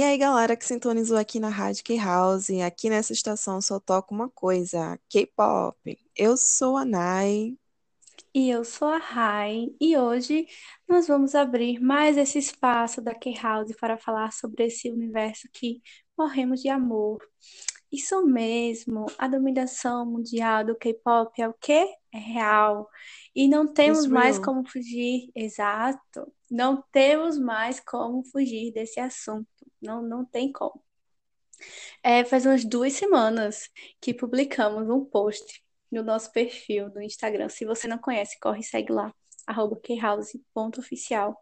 E aí, galera que sintonizou aqui na Rádio K-House, aqui nessa estação só toca uma coisa, K-pop. Eu sou a Nai. E eu sou a Rai, e hoje nós vamos abrir mais esse espaço da K-House para falar sobre esse universo que morremos de amor. Isso mesmo, a dominação mundial do K-pop é o quê? É real. E não temos mais real. como fugir, exato. Não temos mais como fugir desse assunto. Não, não tem como. É, faz umas duas semanas que publicamos um post no nosso perfil do Instagram. Se você não conhece, corre e segue lá, khouse.oficial.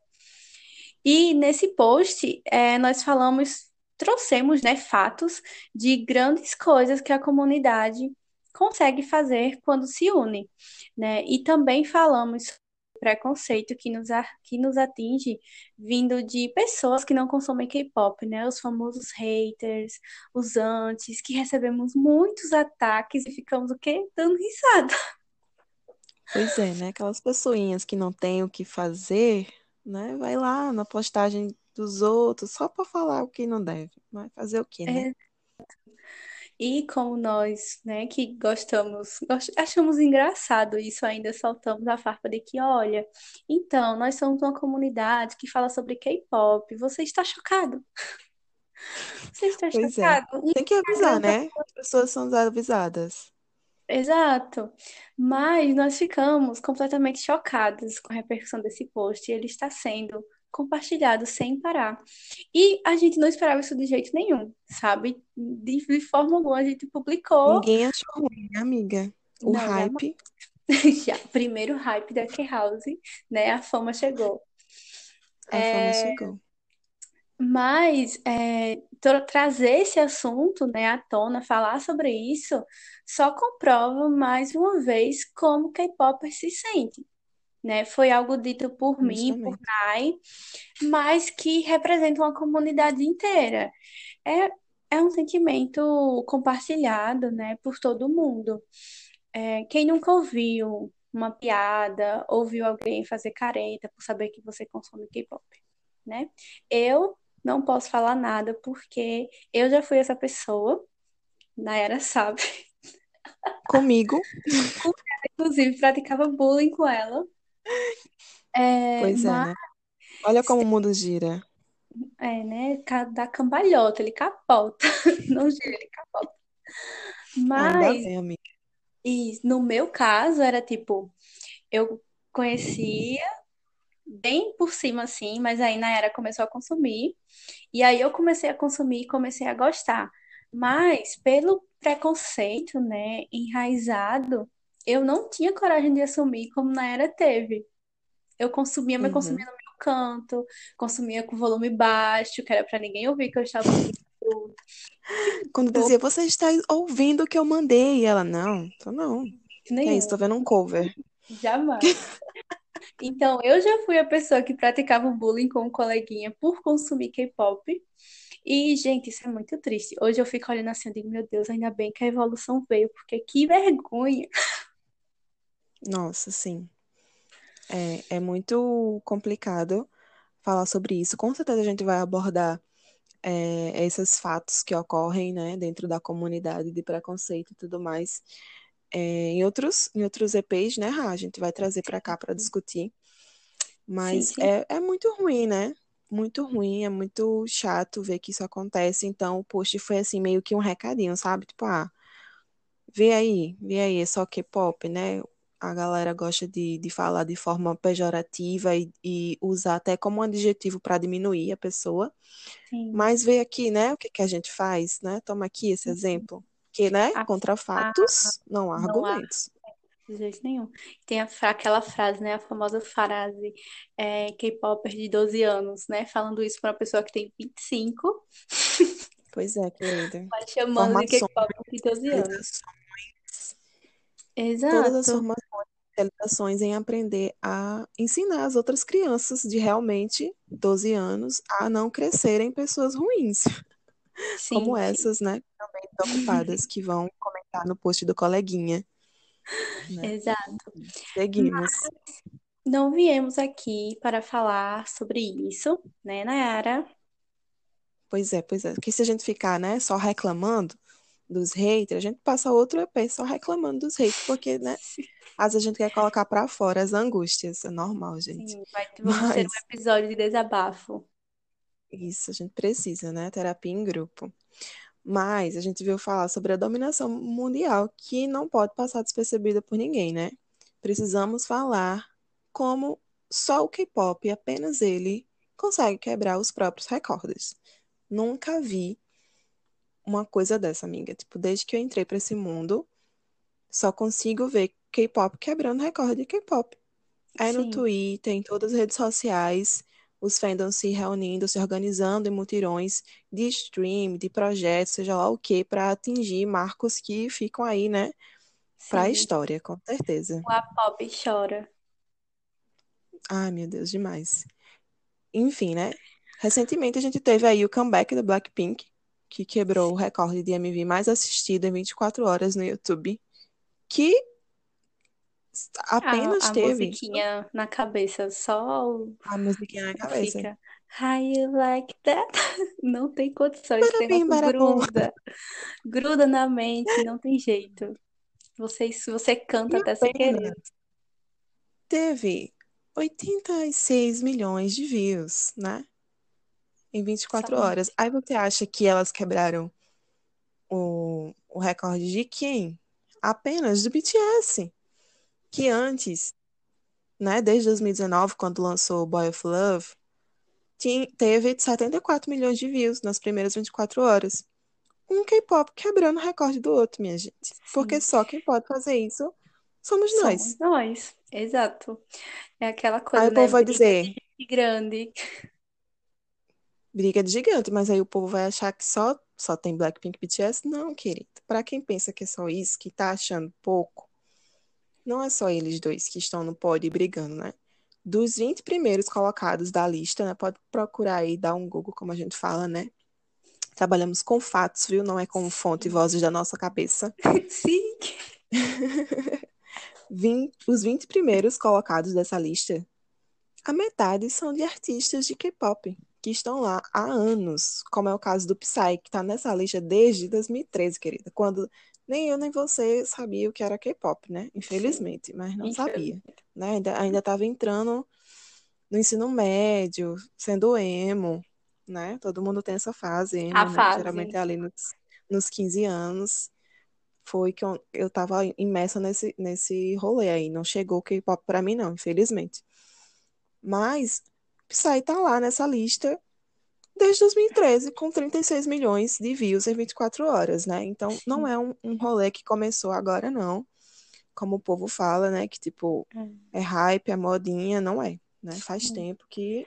E nesse post, é, nós falamos, trouxemos, né, fatos de grandes coisas que a comunidade consegue fazer quando se une, né? E também falamos preconceito que nos, que nos atinge vindo de pessoas que não consomem K-pop, né? Os famosos haters, os antis, que recebemos muitos ataques e ficamos o quê? Dando risada. Pois é, né? Aquelas pessoinhas que não têm o que fazer, né? Vai lá na postagem dos outros só para falar o que não deve. Vai fazer o quê, né? É, E como nós, né, que gostamos, gos- achamos engraçado isso ainda, soltamos a farpa de que, olha, então, nós somos uma comunidade que fala sobre K-pop. Você está chocado? Você está Pois é. chocado? O Tem que avisar, né? As pessoas são desavisadas. Exato. Mas nós ficamos completamente chocados com a repercussão desse post e ele está sendo compartilhado sem parar. E a gente não esperava isso de jeito nenhum, sabe? De, de forma alguma a gente publicou. Ninguém achou ruim, né, amiga? O Não, hype, Já, primeiro hype da K-House, né? A fama chegou. a fama É, chegou. mas é, tra- trazer esse assunto, né, à tona, falar sobre isso, só comprova mais uma vez como K-Popper se sente, né? Foi algo dito por mim, por Justamente. Nai, mas que representa uma comunidade inteira. É, é um sentimento compartilhado, né, por todo mundo. É, quem nunca ouviu uma piada, ouviu alguém fazer careta por saber que você consome K-pop, né? Eu não posso falar nada porque eu já fui essa pessoa, Nayara sabe. Comigo, Inclusive, praticava bullying com ela. É, pois é, mas, né? Olha como o mundo gira. é, né? ca- Da cambalhota, ele capota. Não gira, ele capota. Ainda Mas, bem, amiga. e no meu caso, era tipo, eu conhecia bem por cima assim, mas aí Nayara começou a consumir. E aí eu comecei a consumir e comecei a gostar. Mas pelo preconceito, né, enraizado, eu não tinha coragem de assumir como Nayara teve. Eu consumia, mas consumia Uhum. no meu canto, consumia com volume baixo, que era pra ninguém ouvir que eu estava ouvindo. Quando dizia, você está ouvindo o que eu mandei? E ela, não, tô não. Que é isso? Tô vendo um cover. jamais. Então, eu já fui a pessoa que praticava o bullying com um coleguinha por consumir K-pop. E, gente, isso é muito triste. Hoje eu fico olhando assim, eu digo, meu Deus, ainda bem que a evolução veio, porque que vergonha. Nossa, sim. É, é muito complicado falar sobre isso. Com certeza a gente vai abordar é, esses fatos que ocorrem, né, dentro da comunidade de preconceito e tudo mais. É, em outros, em outros EPs, né, Rá, a gente vai trazer para cá para discutir. Sim, Mas sim. é, é muito ruim, né? Muito ruim, é muito chato ver que isso acontece. Então, o post foi assim, meio que um recadinho, sabe? Tipo, ah, vê aí, vê aí, é só K-pop, né? A galera gosta de, de falar de forma pejorativa e, e usar até como um adjetivo para diminuir a pessoa. Sim. Mas vê aqui, né? O que que a gente faz, né? Toma aqui esse exemplo. Que, né? A- Contra a- fatos, não há não há argumentos. de jeito nenhum. Tem a aquela frase, né? A famosa frase é, K-popper de 12 anos, né? Falando isso para uma pessoa que tem 25, Pois é, querida. mas chamando de K-popper de 12 anos. especializações, todas as Exato. formações, especializações em aprender a ensinar as outras crianças de realmente 12 anos a não crescerem pessoas ruins, como Sim, sim. essas, né? Também desocupadas que vão comentar no post do coleguinha, né? Exato. Seguimos. Não viemos aqui para falar sobre isso, né, Nayara? Pois é, pois é. Porque se a gente ficar, né, só reclamando dos haters, a gente passa outro EP só reclamando dos haters, porque, né, às vezes a gente quer colocar pra fora as angústias. É normal, gente. Sim, vai, ter um Mas episódio de desabafo. isso a gente precisa, né? Terapia em grupo. Mas a gente veio falar sobre a dominação mundial, que não pode passar despercebida por ninguém, né? Precisamos falar como só o K-pop, apenas ele, consegue quebrar os próprios recordes. Nunca vi uma coisa dessa, amiga. Tipo, desde que eu entrei pra esse mundo, só consigo ver K-pop quebrando recorde de K-pop. Aí no Sim, Twitter, em todas as redes sociais, os fandoms se reunindo, se organizando em mutirões de stream, de projetos, seja lá o que, para atingir marcos que ficam aí, né, para a história, com certeza. O A-pop chora. Ai, meu Deus, demais. Enfim, né? Recentemente a gente teve aí o comeback do Blackpink, que quebrou o recorde de MV mais assistido em 24 horas no YouTube, que A, apenas a teve musiquinha na cabeça, só o- a musiquinha na cabeça. fica. How you like that? Não tem condições, esse negócio barabum. gruda, gruda na mente, não tem jeito. Você, você E canta até sem querer. teve 86 milhões de views, né? Em 24 horas. Somente. Aí você acha que elas quebraram o, o recorde de quem? Apenas do BTS, que antes, né, desde 2019, quando lançou Boy of Love, tinha, teve 74 milhões de views nas primeiras 24 horas. Um K-pop quebrando o recorde do outro, minha gente. Porque Sim, só quem pode fazer isso somos somos nós. nós. Exato. É aquela Aí coisa, o né? povo vai dizer, grande. Briga de gigante, mas aí o povo vai achar que só, só tem Blackpink BTS? Não, querido. Pra quem pensa que é só isso, que tá achando pouco, não é só eles dois que estão no pódio brigando, né? Dos 20 primeiros colocados da lista, né? Pode procurar aí, dar um Google, como a gente fala, né? Trabalhamos com fatos, viu? Não é com fonte e vozes da nossa cabeça. Sim. 20 os 20 primeiros colocados dessa lista, a metade são de artistas de K-pop, que estão lá há anos, como é o caso do Psy, que tá nessa lista desde 2013, querida, quando nem eu nem você sabia o que era K-pop, né? Infelizmente, mas não sabia, né? Ainda, ainda tava entrando no ensino médio, sendo emo, né? Todo mundo tem essa fase emo, né? Geralmente fase. é ali nos, nos 15 anos. Foi que eu, eu tava imersa nesse, nesse rolê aí. Não chegou o K-pop pra mim, não, infelizmente. Mas Psy tá lá nessa lista desde 2013, com 36 milhões de views em 24 horas, né? Então, não é um, um rolê que começou agora, não. Como o povo fala, né? Que, tipo, é hype, é modinha. Não é, né? Faz tempo que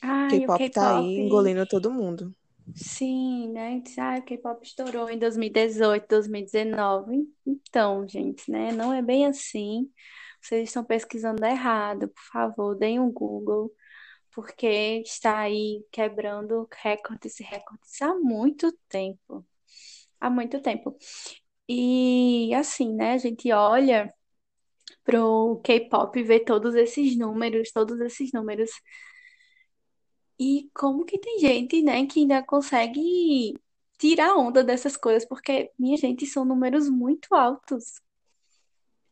K-pop tá aí engolindo todo mundo. Sim, né? Ah, o K-pop estourou em 2018, 2019. Então, gente, né? Não é bem assim. Vocês estão pesquisando errado, por favor, deem um Google, porque está aí quebrando recordes e recordes há muito tempo. Há muito tempo. E assim, né? A gente olha pro K-pop e vê todos esses números, todos esses números. E como que tem gente, né, que ainda consegue tirar onda dessas coisas, porque, minha gente, são números muito altos.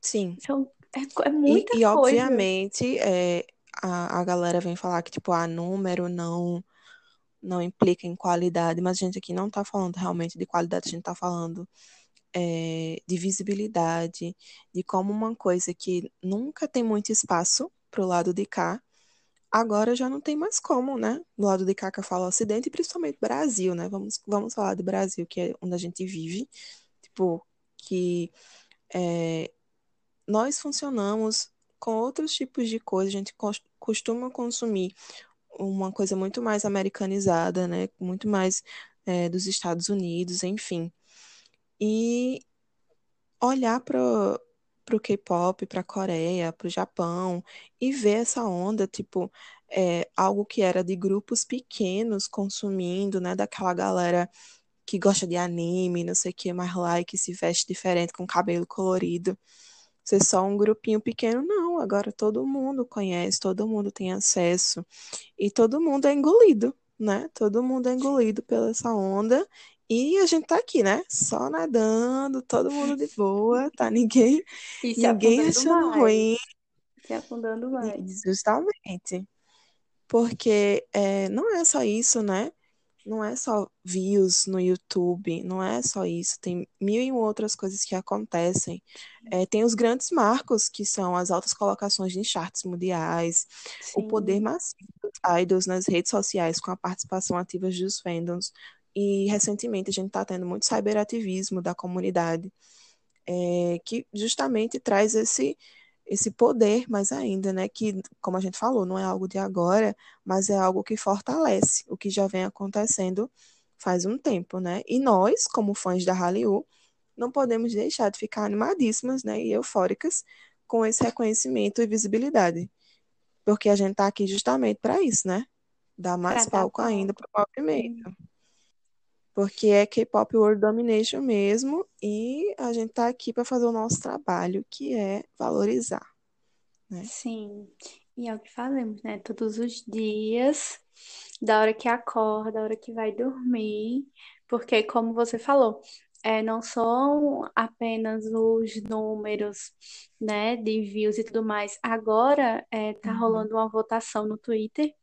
Sim. São, é, é E, muita e coisa. obviamente, é, a, a galera vem falar que, tipo, ah, número não, não implica em qualidade, mas a gente aqui não tá falando realmente de qualidade, a gente tá falando é, de visibilidade, de como uma coisa que nunca tem muito espaço pro lado de cá, agora já não tem mais como, né? Do lado de cá que eu falo Ocidente, principalmente Brasil, né? Vamos, vamos falar do Brasil, que é onde a gente vive, tipo, que é, nós funcionamos com outros tipos de coisa, a gente cos- costuma consumir uma coisa muito mais americanizada, né? Muito mais é, dos Estados Unidos, enfim. E olhar para o K-pop, para a Coreia, para o Japão e ver essa onda, tipo, é, algo que era de grupos pequenos consumindo, né? Daquela galera que gosta de anime, não sei o que, mais like, se veste diferente, com cabelo colorido. Ser só um grupinho pequeno, não. Agora todo mundo conhece, todo mundo tem acesso e todo mundo é engolido né? Todo mundo é engolido pela essa onda. E a gente tá aqui, né? Só nadando, todo mundo de boa, tá? Ninguém, ninguém achando mais. ruim. Se afundando mais. Justamente. Porque é, não é só isso, né? Não é só views no YouTube, não é só isso. Tem mil e outras coisas que acontecem. É, tem os grandes marcos, que são as altas colocações em charts mundiais, o poder Sim, massivo dos idols nas redes sociais com a participação ativa dos fandoms. E recentemente a gente está tendo muito cyberativismo da comunidade é, que justamente traz esse, esse poder mais ainda, né? Que, como a gente falou, não é algo de agora, mas é algo que fortalece o que já vem acontecendo faz um tempo, né? E nós, como fãs da Hallyu, não podemos deixar de ficar animadíssimas, né? E eufóricas com esse reconhecimento e visibilidade, porque a gente está aqui justamente para isso, né? Dar pra mais dar palco ainda palco. para o movimento. Porque é K-pop World Domination mesmo, e a gente tá aqui para fazer o nosso trabalho, que é valorizar, né? Sim. E é o que fazemos, né? Todos os dias, da hora que acorda, da hora que vai dormir, porque, como você falou, é, não são apenas os números, né, de views e tudo mais. Agora, é, tá Uhum. rolando uma votação no Twitter,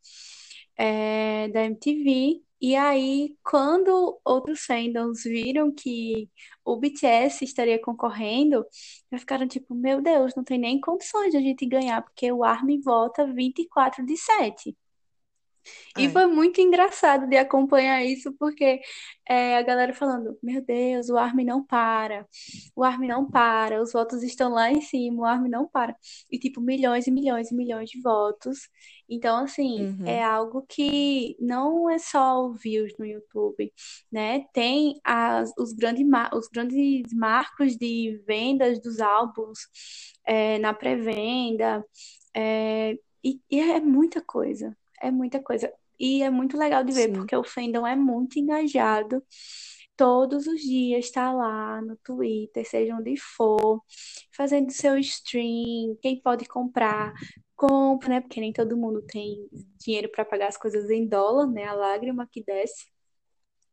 é, da MTV. E aí, quando outros fandoms viram que o BTS estaria concorrendo, já ficaram tipo, meu Deus, não tem nem condições de a gente ganhar, porque o ARMY vota 24 de 7. E É. foi muito engraçado de acompanhar isso, porque é, a galera falando, meu Deus, o ARMY não para, o ARMY não para, os votos estão lá em cima, o ARMY não para. E tipo, milhões e milhões e milhões de votos. Então, assim, é Uhum. algo que não é só views no YouTube, né? Tem as, os, grandes, os grandes marcos de vendas dos álbuns é, na pré-venda, é, e, e é muita coisa. É muita coisa. E é muito legal de ver, Sim. porque o fandom é muito engajado. Todos os dias está lá no Twitter, seja onde for, fazendo seu stream. Quem pode comprar, compra, né? Porque nem todo mundo tem dinheiro para pagar as coisas em dólar, né? A lágrima que desce.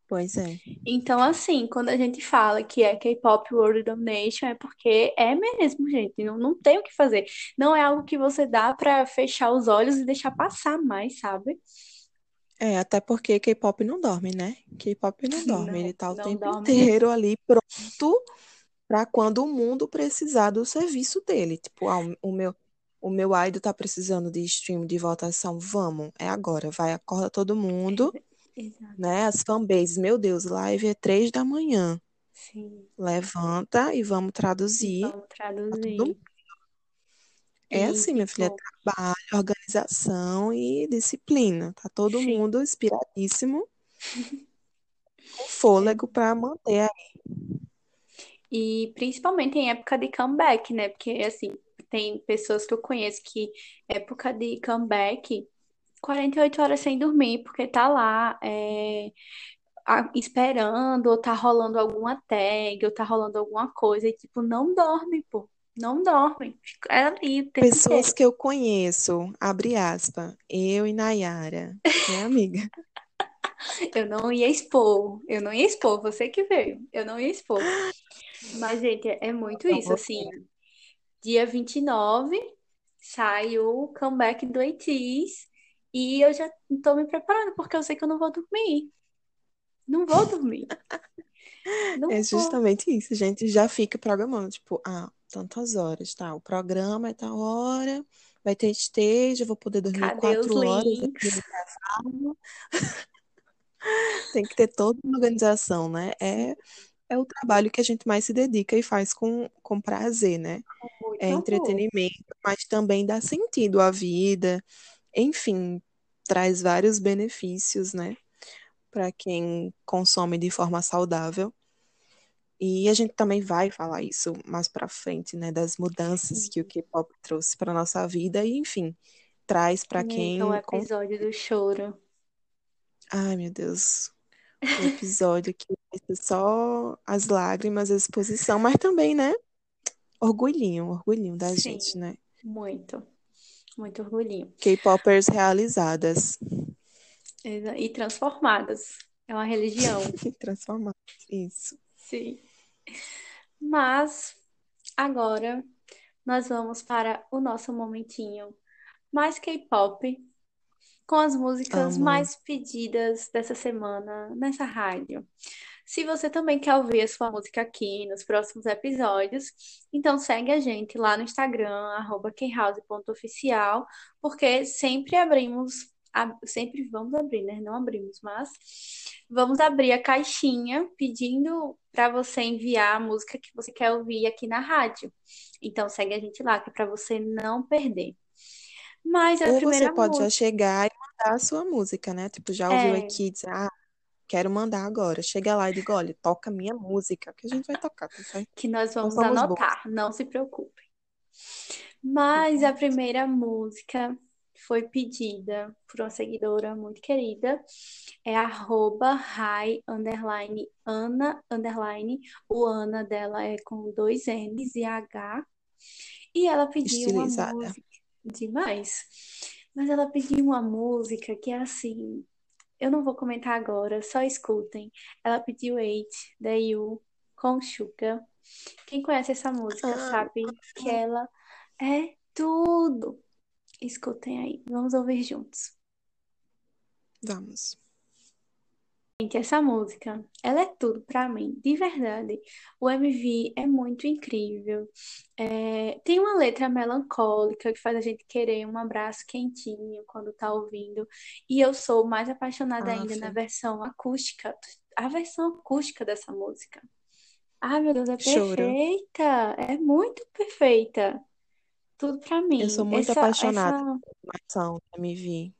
Pois é. Então, assim, quando a gente fala que é K-pop World Domination, é porque é mesmo, gente. Não, não tem o que fazer. Não é algo que você dá para fechar os olhos e deixar passar mais, sabe? É, até porque K-pop não dorme, né? K-pop não dorme, ele Não, tá o tempo dorme inteiro ali pronto para quando o mundo precisar do serviço dele. Tipo, ah, o meu, o meu idol tá precisando de stream, de votação, vamos, é agora, vai, acorda todo mundo, Exato. né? As fanbases, meu Deus, live é três da manhã. Sim. Levanta e vamos traduzir vamos todo mundo. traduzir. É assim, minha filha, trabalho, organização e disciplina. Tá todo sim. mundo inspiradíssimo, com É. fôlego para manter. a- E principalmente em época de comeback, né? Porque, assim, tem pessoas que eu conheço que época de comeback, 48 horas sem dormir, porque tá lá, é, a- esperando, ou tá rolando alguma tag, ou tá rolando alguma coisa, e tipo, não dorme, pô. Não dorme. Fica ali o tempo Pessoas inteiro. que eu conheço, abre aspas, eu e Nayara, né, amiga? Eu não ia expor, eu não ia expor, você que veio, eu não ia expor. Mas, gente, é muito Não isso, assim, dia 29 sai o comeback do ATEEZ e eu já tô me preparando, porque eu sei que eu não vou dormir. Não vou dormir. É Não vou. justamente isso, a gente já fica programando, tipo, ah, tantas horas, tá? O programa é tal hora, vai ter eu vou poder dormir Cadê quatro horas. Tem que ter toda uma organização, né? É, é o trabalho que a gente mais se dedica e faz com, com prazer, né? É muito amor. entretenimento, mas também dá sentido à vida, enfim, traz vários benefícios, né? Para quem consome de forma saudável. E a gente também vai falar isso mais para frente, né? Das mudanças que o K-pop trouxe para nossa vida e, enfim, traz para o quem. con- episódio do choro. Ai, meu Deus. O episódio que vai ser só as lágrimas, a exposição, mas também, né? Orgulhinho, orgulhinho da Sim, gente, né? muito. Muito orgulhinho. K-popers realizadas. E transformadas. É uma religião. Transformadas, isso. Sim. Mas agora nós vamos para o nosso momentinho mais K-pop, com as músicas Amo. mais pedidas dessa semana nessa rádio. Se você também quer ouvir a sua música aqui nos próximos episódios, então segue a gente lá no Instagram, arroba porque sempre abrimos, ab- sempre vamos abrir, né? Não abrimos, mas vamos abrir a caixinha pedindo para você enviar a música que você quer ouvir aqui na rádio. Então segue a gente lá, que é para você não perder. Mas a Ou você primeira pode já música chegar e mandar a sua música, né? Tipo, já ouviu é aqui dizer, ah, quero mandar agora. Chega lá e diga, olha, toca minha música, que a gente vai tocar, tá certo? que nós Não vamos somos boas. anotar, não se preocupe. Mas a primeira música foi pedida por uma seguidora muito querida, é arroba hi, underline, Ana, underline, o Ana dela é com dois N's e H, e ela pediu uma Estilizada. música demais, mas ela pediu uma música que é assim, eu não vou comentar agora, só escutem. Ela pediu Eight, da You, com Suga. Quem conhece essa música Ah, sabe que ela é tudo. Escutem aí, vamos ouvir juntos. vamos. Gente, essa música, ela é tudo pra mim, de verdade. O MV é muito incrível. É, tem uma letra melancólica que faz a gente querer um abraço quentinho quando tá ouvindo. E eu sou mais apaixonada ainda na versão acústica. A versão acústica dessa música. Ai, meu Deus, é choro. perfeita! É muito perfeita. Tudo pra Eu mim. sou muito Essa, apaixonada essa, pela animação da MV.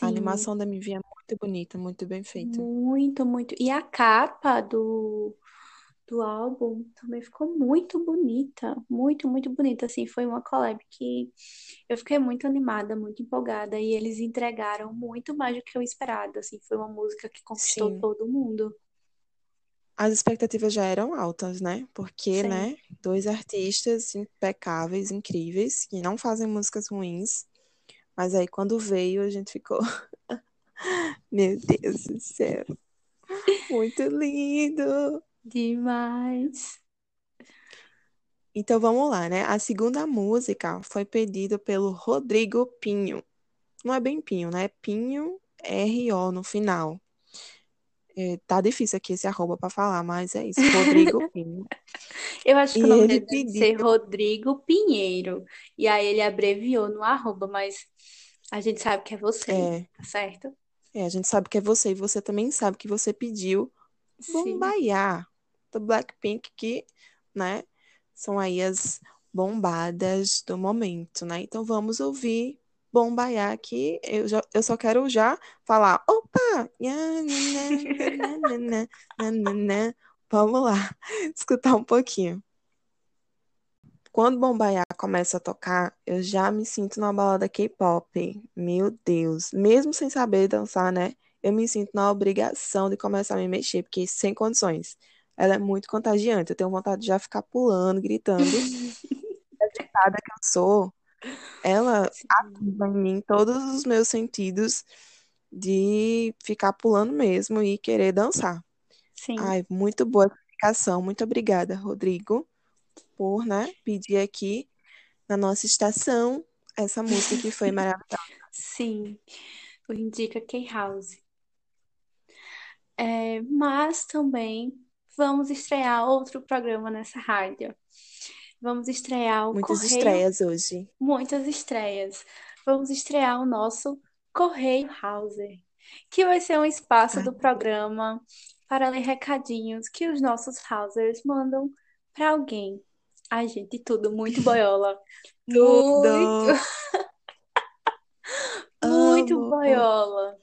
A sim. animação da MV é muito bonita, muito bem feita. Muito, muito. E a capa do, do álbum também ficou muito bonita. Muito, muito bonita. Assim, foi uma collab que eu fiquei muito animada, muito empolgada. E eles entregaram muito mais do que eu esperava. Assim, foi uma música que conquistou Sim. todo mundo. As expectativas já eram altas, né? Porque, Sim. né, dois artistas impecáveis, incríveis, que não fazem músicas ruins. Mas aí quando veio, a gente ficou, meu Deus do céu, muito lindo. Demais. Então vamos lá, né? A segunda música foi pedida pelo Rodrigo Pinho. Não é bem Pinho, né? Pinho R-O no final. É, tá difícil aqui esse arroba pra falar, mas é isso, Rodrigo Pinho. Eu acho que E o nome ele dele deve ser pediu, Rodrigo Pinheiro. E aí ele abreviou no arroba, mas a gente sabe que é você, é, tá certo? é, a gente sabe que é você e você também sabe que você pediu. Bombaiá do Blackpink, que, né, são aí as bombadas do momento, né? Então vamos ouvir Bombaiá, que eu, já, eu só quero já falar, opa! Vamos lá, escutar um pouquinho. Quando Bombaiá começa a tocar, eu já me sinto numa balada K-pop. Meu Deus, mesmo sem saber dançar, né? Eu me sinto na obrigação de começar a me mexer, porque sem condições. Ela é muito contagiante. Eu tenho vontade de já ficar pulando, gritando. Agitada que eu sou, ela Sim. ativa em mim todos os meus sentidos de ficar pulando mesmo e querer dançar. Sim. Ai, muito boa explicação. Muito obrigada, Rodrigo, por, né, pedir aqui na nossa estação essa música que foi maravilhosa. Sim. O Indica K-House. É, mas também vamos estrear outro programa nessa rádio. Vamos estrear o Muitas Correio, estreias hoje. muitas estreias. Vamos estrear o nosso Correio Hauser, que vai ser um espaço Ai, do programa para ler recadinhos que os nossos Hausers mandam para alguém. Ai, gente, tudo muito boiola. Muito, tudo! muito Amo! boiola.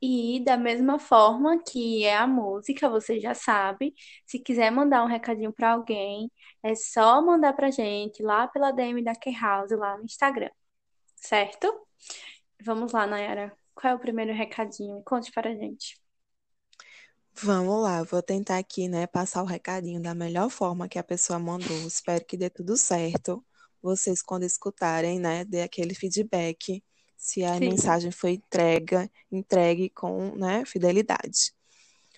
E da mesma forma que é a música, você já sabe. Se quiser mandar um recadinho para alguém, é só mandar pra gente lá pela DM da K-House, lá no Instagram, certo? Vamos lá, Nayara. Qual é o primeiro recadinho? Conte para a gente. Vamos lá, vou tentar aqui, né, passar o recadinho da melhor forma que a pessoa mandou. Espero que dê tudo certo. Vocês, quando escutarem, né, dê aquele feedback se a Sim. mensagem foi entrega, entregue com né, fidelidade.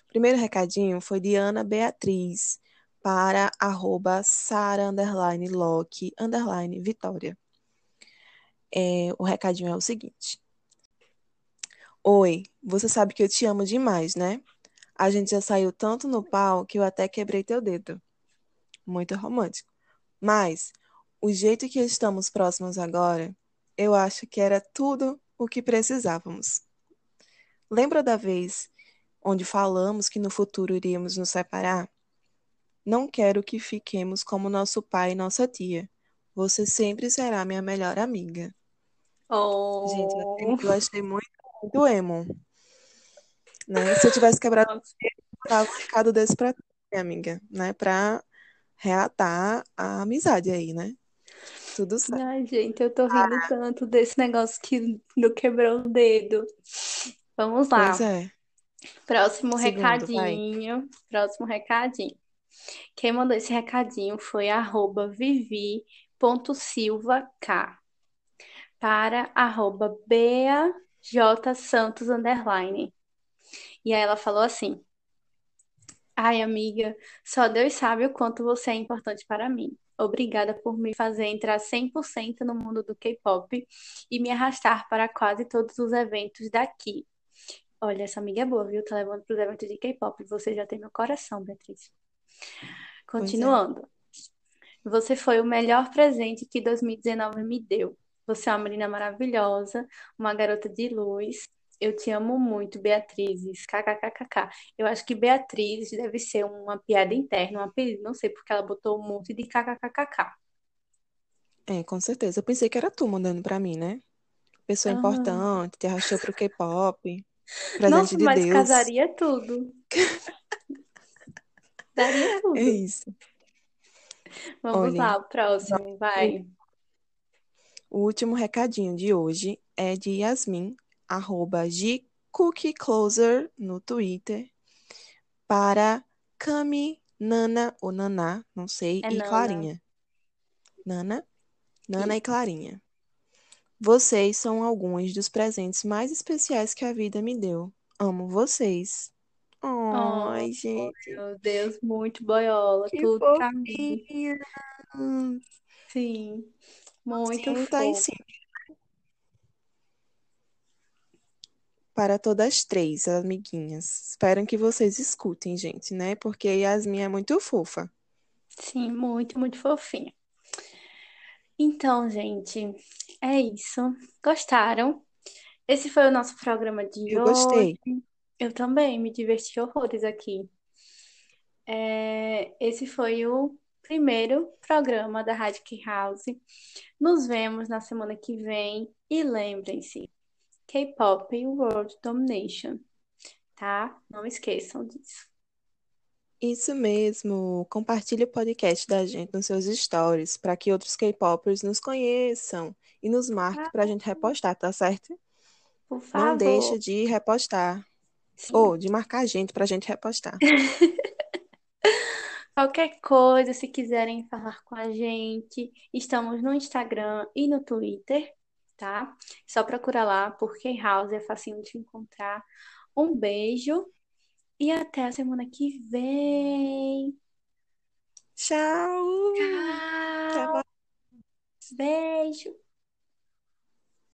O primeiro recadinho foi de Ana Beatriz para arroba Sara underline Loki underline Vitória. É, o recadinho é o seguinte. Oi, você sabe que eu te amo demais, né? A gente já saiu tanto no pau que eu até quebrei teu dedo. Muito romântico. Mas o jeito que estamos próximos agora, eu acho que era tudo o que precisávamos. Lembra da vez onde falamos que no futuro iríamos nos separar? Não quero que fiquemos como nosso pai e nossa tia. Você sempre será minha melhor amiga. Gente, eu Oh, achei muito, muito emo, né? Se eu tivesse quebrado, nossa. eu dava um recado desse pra minha amiga, né? Pra reatar a amizade aí, né? Tudo certo. Ai, gente, eu tô rindo tanto desse negócio que não quebrou o dedo. Vamos Pois lá. é. Próximo Segundo, vai. recadinho. Próximo recadinho. Quem mandou esse recadinho foi arroba vivi.silvak para arroba beajsantos underline. E aí ela falou assim: Ai, amiga, só Deus sabe o quanto você é importante para mim. Obrigada por me fazer entrar 100% no mundo do K-pop e me arrastar para quase todos os eventos daqui. Olha, essa amiga é boa, viu? Tá levando para os eventos de K-pop. Você já tem meu coração, Beatriz. É. Continuando. Você foi o melhor presente que 2019 me deu. Você é uma menina maravilhosa, uma garota de luz. Eu te amo muito, Beatrizes. KKKKK. Eu acho que Beatriz deve ser uma piada interna, um apelido, não sei, porque ela botou um monte de KKKKK. É, com certeza. Eu pensei que era tu mandando pra mim, né? Pessoa Ah. importante, te arrastou pro K-pop, presente Nossa, de mas Deus. casaria tudo. Daria É tudo. isso. Vamos Olhem, lá, o próximo, vai. o último recadinho de hoje é de Yasmin, arroba GCookieCloser no Twitter, para Cami, Nana ou Naná, não sei, É e Nana. Clarinha. Nana, Nana e Isso. Clarinha. Vocês são alguns dos presentes mais especiais que a vida me deu. Amo vocês. Oh, Ai, gente, meu Deus, muito boiola, que tudo pra mim. fofinha. Sim, muito Sim, tá em fofo. cima. Para todas três, amiguinhas. Espero que vocês escutem, gente, né? Porque Yasmin é muito fofa. Sim, muito, muito fofinho. Então, gente, é isso. Gostaram? Esse foi o nosso programa de Eu hoje. gostei. Eu também me diverti horrores aqui. É, esse foi o primeiro programa da Rádio Key House. Nos vemos na semana que vem e lembrem-se, K-pop World Domination, tá? Não esqueçam disso. Isso mesmo. Compartilhe o podcast da gente nos seus stories para que outros K-popers nos conheçam e nos marque para a gente repostar, tá certo? Por Não favor. deixa de repostar. Sim. Ou de marcar a gente para a gente repostar. Qualquer coisa, se quiserem falar com a gente, estamos no Instagram e no Twitter, tá? Só procura lá, por K-House, é facinho de encontrar. Um beijo e até a semana que vem. Tchau! Tchau! mais. Beijo!